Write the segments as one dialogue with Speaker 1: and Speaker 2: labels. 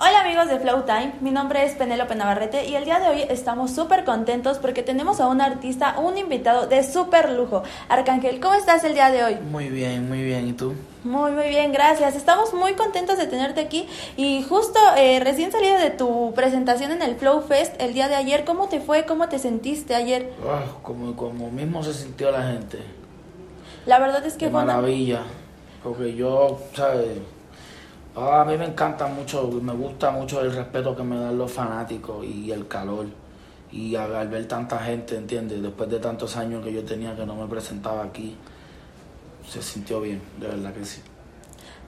Speaker 1: Hola amigos de Flow Time, mi nombre es Penélope Navarrete y el día de hoy estamos súper contentos porque tenemos a un artista, un invitado de súper lujo. Arcángel, ¿cómo estás el día de hoy?
Speaker 2: Muy bien, muy bien, ¿y tú?
Speaker 1: Muy, muy bien, gracias. Estamos muy contentos de tenerte aquí y justo eh, recién salido de tu presentación en el Flow Fest el día de ayer, ¿cómo te fue? ¿Cómo te sentiste ayer?
Speaker 2: Ah, como, como mismo se sintió la gente.
Speaker 1: La verdad es que
Speaker 2: De maravilla, porque yo, ¿sabes? Ah, a mí me encanta mucho, me gusta mucho el respeto que me dan los fanáticos y el calor. Y al ver tanta gente, ¿entiendes? Después de tantos años que yo tenía que no me presentaba aquí, se sintió bien, de verdad que sí.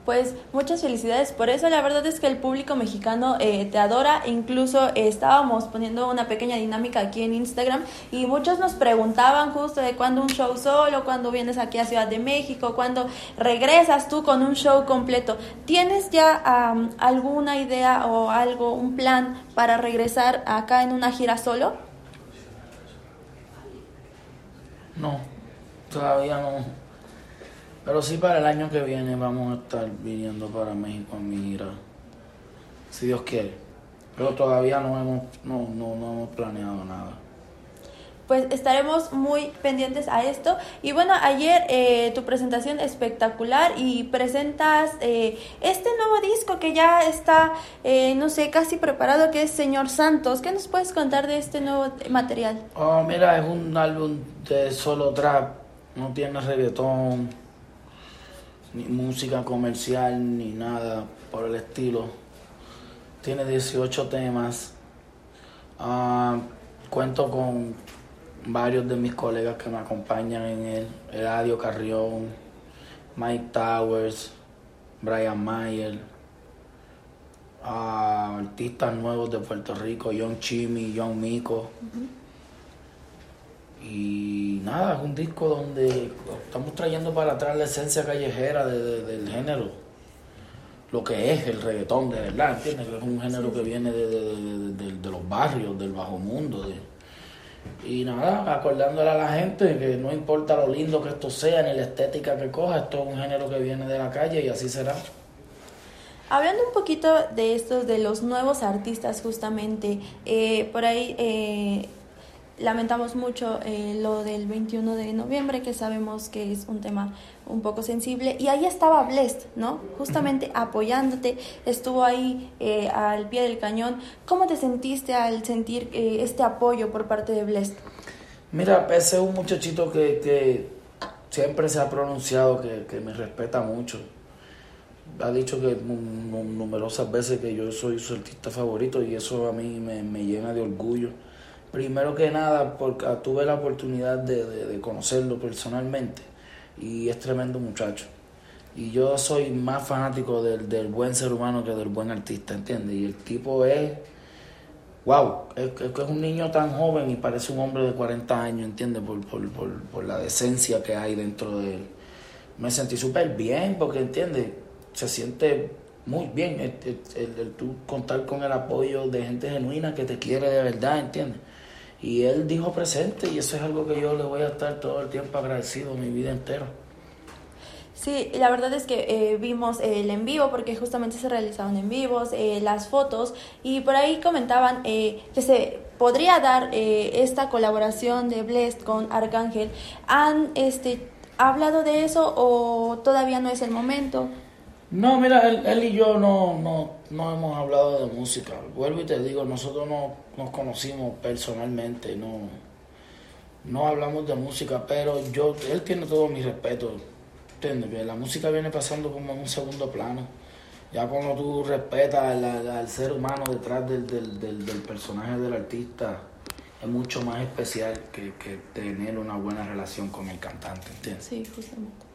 Speaker 1: Pues muchas felicidades por eso. La verdad es que el público mexicano eh, te adora. Incluso eh, estábamos poniendo una pequeña dinámica aquí en Instagram y muchos nos preguntaban justo de cuándo un show solo, cuándo vienes aquí a Ciudad de México, cuándo regresas tú con un show completo. ¿Tienes ya am, alguna idea o algo, un plan para regresar acá en una gira solo?
Speaker 2: No, todavía no. Pero sí para el año que viene vamos a estar viniendo para México a mi gira. Si Dios quiere. Pero todavía no hemos, no, no, no hemos planeado nada.
Speaker 1: Pues estaremos muy pendientes a esto. Y bueno, ayer eh, tu presentación espectacular y presentas eh, este nuevo disco que ya está, eh, no sé, casi preparado, que es Señor Santos. ¿Qué nos puedes contar de este nuevo material?
Speaker 2: Oh, mira, es un álbum de solo trap. No tiene reggaetón, ni música comercial, ni nada por el estilo. Tiene 18 temas. Ah, cuento con varios de mis colegas que me acompañan en él. Eladio Carrión, Mike Towers, Brian Mayer. ah, artistas nuevos de Puerto Rico, John Chimmy, John Mico. Y nada, es un disco donde estamos trayendo para atrás la esencia callejera de- de- del género. Lo que es el reggaetón, de verdad, ¿entiendes? Que es un género que viene de, de- los barrios, del bajo mundo. de- y nada, acordándole a la gente que no importa lo lindo que esto sea, ni la estética que coja, esto es un género que viene de la calle y así será.
Speaker 1: Hablando un poquito de estos, de los nuevos artistas justamente, eh, por ahí eh, lamentamos mucho eh, lo del 21 de noviembre, que sabemos que es un tema un poco sensible, y ahí estaba Blessed, ¿no? Justamente apoyándote, estuvo ahí eh, al pie del cañón. ¿Cómo te sentiste al sentir eh, este apoyo por parte de Blessed?
Speaker 2: Mira, ese es un muchachito que, que siempre se ha pronunciado que, que me respeta mucho. Ha dicho que nu- nu- numerosas veces que yo soy su artista favorito y eso a mí me, me llena de orgullo. Primero que nada, porque tuve la oportunidad de, de- conocerlo personalmente y es tremendo muchacho. Y yo soy más fanático del, del buen ser humano que del buen artista, ¿entiendes? Y el tipo es wow, es, es es un niño tan joven y parece un hombre de 40 años, ¿entiendes? Por, por, por, por la decencia que hay dentro de él. Me sentí súper bien porque, ¿entiendes? Se siente muy bien el, el- el- el tú contar con el apoyo de gente genuina que te quiere de verdad, ¿entiendes? Y él dijo presente y eso es algo que yo le voy a estar todo el tiempo agradecido mi vida entera.
Speaker 1: Sí, la verdad es que eh, vimos el en vivo porque justamente se realizaron en vivos, eh, las fotos y por ahí comentaban eh, que se podría dar eh, esta colaboración de Blessed con Arcángel. ¿Han este, hablado de eso o todavía no es el momento?
Speaker 2: No, mira, él, él y yo no, no, no hemos hablado de música. Vuelvo y te digo, nosotros no nos conocimos personalmente, no, no hablamos de música, pero yo, él tiene todo mi respeto, ¿entiendes? La música viene pasando como en un segundo plano. Ya cuando tú respetas al ser humano detrás del, del, del, del personaje del artista, es mucho más especial que, que tener una buena relación con el cantante, ¿entiendes?
Speaker 1: Sí, justamente.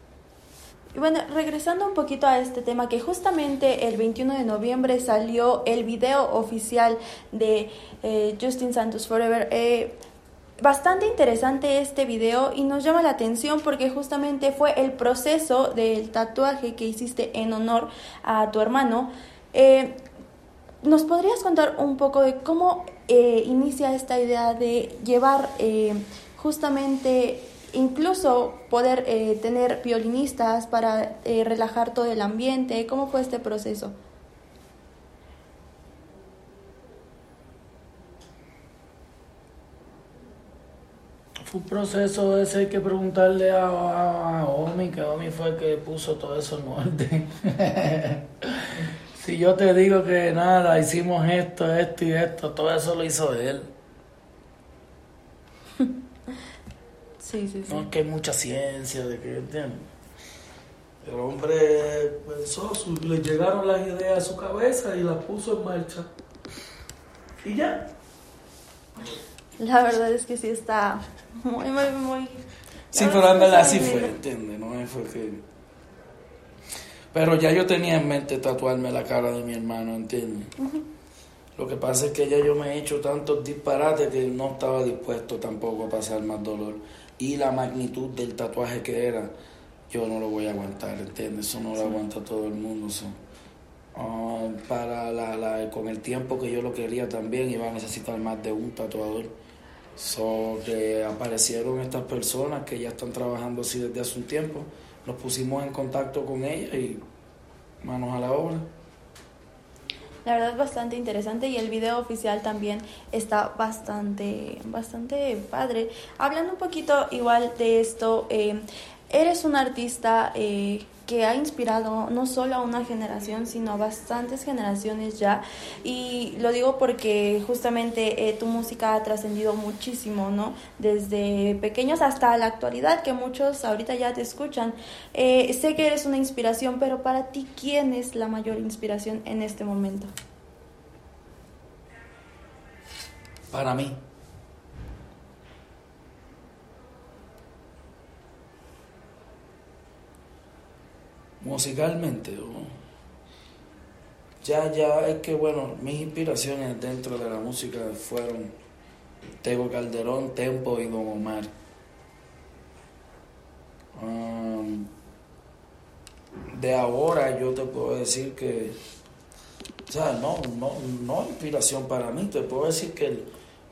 Speaker 1: Y bueno, regresando un poquito a este tema, que justamente el 21 de noviembre salió el video oficial de eh, Justin Santos Forever. Eh, bastante interesante este video y nos llama la atención porque justamente fue el proceso del tatuaje que hiciste en honor a tu hermano. Eh, ¿Nos podrías contar un poco de cómo inicia esta idea de llevar justamente, incluso poder eh, tener violinistas para eh, relajar todo el ambiente. ¿Cómo fue este proceso?
Speaker 2: Fue un proceso ese, hay que preguntarle a, a Omi, que Omi fue el que puso todo eso en orden. si yo te digo que nada, hicimos esto, esto y esto, todo eso lo hizo él.
Speaker 1: Sí, sí, sí.
Speaker 2: No es que hay mucha ciencia de que, ¿entiendes? El hombre pensó, le llegaron las ideas a su cabeza y las puso en marcha. Y ya.
Speaker 1: La verdad es que sí está muy, muy, muy...
Speaker 2: Sí, pero ándale, así fue, ¿entiendes? No fue que... Pero ya yo tenía en mente tatuarme la cara de mi hermano, ¿entiendes? Lo que pasa es que ya yo me he hecho tantos disparates que no estaba dispuesto tampoco a pasar más dolor. Y la magnitud del tatuaje que era, yo no lo voy a aguantar, ¿entiendes? Eso no lo aguanta todo el mundo. Ah, para la, con el tiempo que yo lo quería también iba a necesitar más de un tatuador. So, que aparecieron estas personas que ya están trabajando así desde hace un tiempo. Nos pusimos en contacto con ellas y manos a la obra.
Speaker 1: La verdad es bastante interesante y el video oficial también está bastante, bastante padre. Hablando un poquito igual de esto, eh, eres un artista eh, que ha inspirado no solo a una generación, sino a bastantes generaciones ya. Y lo digo porque justamente eh, tu música ha trascendido muchísimo, ¿no? Desde pequeños hasta la actualidad, que muchos ahorita ya te escuchan. Eh, sé que eres una inspiración, pero para ti, ¿quién es la mayor inspiración en este momento?
Speaker 2: Para mí. Musicalmente. Ya, ya, es que bueno, mis inspiraciones dentro de la música fueron Tego Calderón, Tempo y Don Omar. De ahora yo te puedo decir que, o sea, no, no, no inspiración para mí, te puedo decir que el,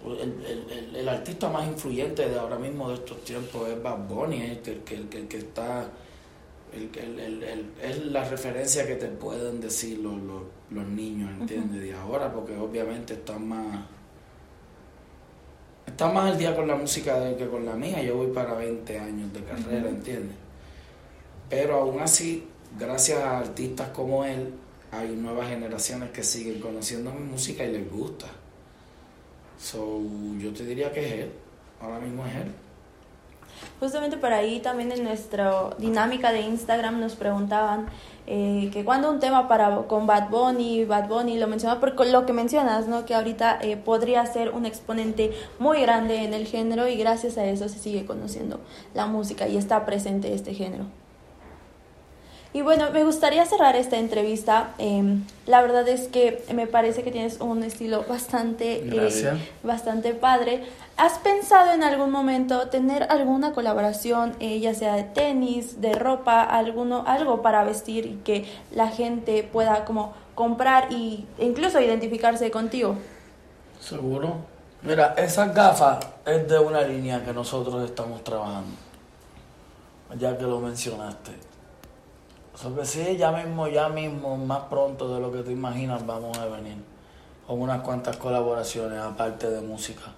Speaker 2: el, el, artista más influyente de ahora mismo de estos tiempos es Bad Bunny, el, que, el que está el, el, es la referencia que te pueden decir los, los, niños, ¿entiendes? De ahora, porque obviamente están más... Están más al día con la música de que con la mía. Yo voy para 20 años de carrera, ¿entiendes? Pero aún así, gracias a artistas como él, hay nuevas generaciones que siguen conociendo mi música y les gusta. So, yo te diría que es él. Ahora mismo es él.
Speaker 1: Justamente por ahí también en nuestra dinámica de Instagram nos preguntaban eh, que cuando un tema para con Bad Bunny, Bad Bunny lo mencionaba por lo que mencionas, ¿no? Que ahorita eh, podría ser un exponente muy grande en el género y gracias a eso se sigue conociendo la música y está presente este género. Y bueno, me gustaría cerrar esta entrevista. Em, la verdad es que me parece que tienes un estilo bastante, eh, bastante padre. ¿Has pensado en algún momento tener alguna colaboración, eh, ya sea de tenis, de ropa, alguno, algo para vestir y que la gente pueda como comprar y, e incluso identificarse contigo?
Speaker 2: Seguro. Mira, esa gafa es de una línea que nosotros estamos trabajando, ya que lo mencionaste. Eso que sí, ya mismo, ya mismo, más pronto de lo que te imaginas, vamos a venir con unas cuantas colaboraciones, aparte de música.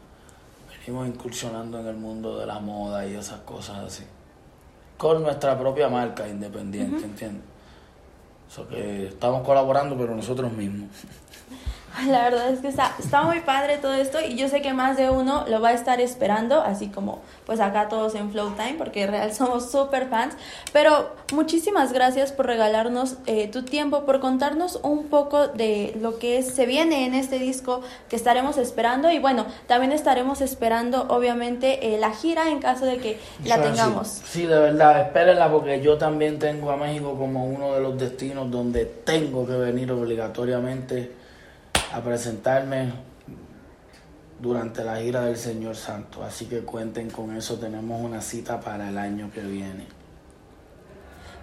Speaker 2: Venimos incursionando en el mundo de la moda y esas cosas así. Con nuestra propia marca independiente, ¿entiendes? Eso que estamos colaborando, pero nosotros mismos.
Speaker 1: La verdad es que está, está muy padre todo esto y yo sé que más de uno lo va a estar esperando, así como pues acá todos en Flow Time, porque real somos súper fans. Pero muchísimas gracias por regalarnos eh, tu tiempo, por contarnos un poco de lo que se viene en este disco que estaremos esperando y bueno, también estaremos esperando obviamente eh, la gira en caso de que la tengamos.
Speaker 2: Sí, de verdad, espérenla porque yo también tengo a México como uno de los destinos donde tengo que venir obligatoriamente a presentarme durante la gira del Señor Santo. Así que cuenten con eso, tenemos una cita para el año que viene.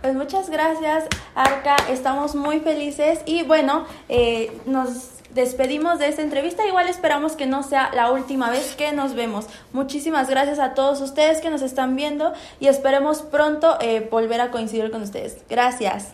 Speaker 1: Pues muchas gracias, Arca. Estamos muy felices y bueno, eh, nos despedimos de esta entrevista. Igual esperamos que no sea la última vez que nos vemos. Muchísimas gracias a todos ustedes que nos están viendo y esperemos pronto eh, volver a coincidir con ustedes. Gracias.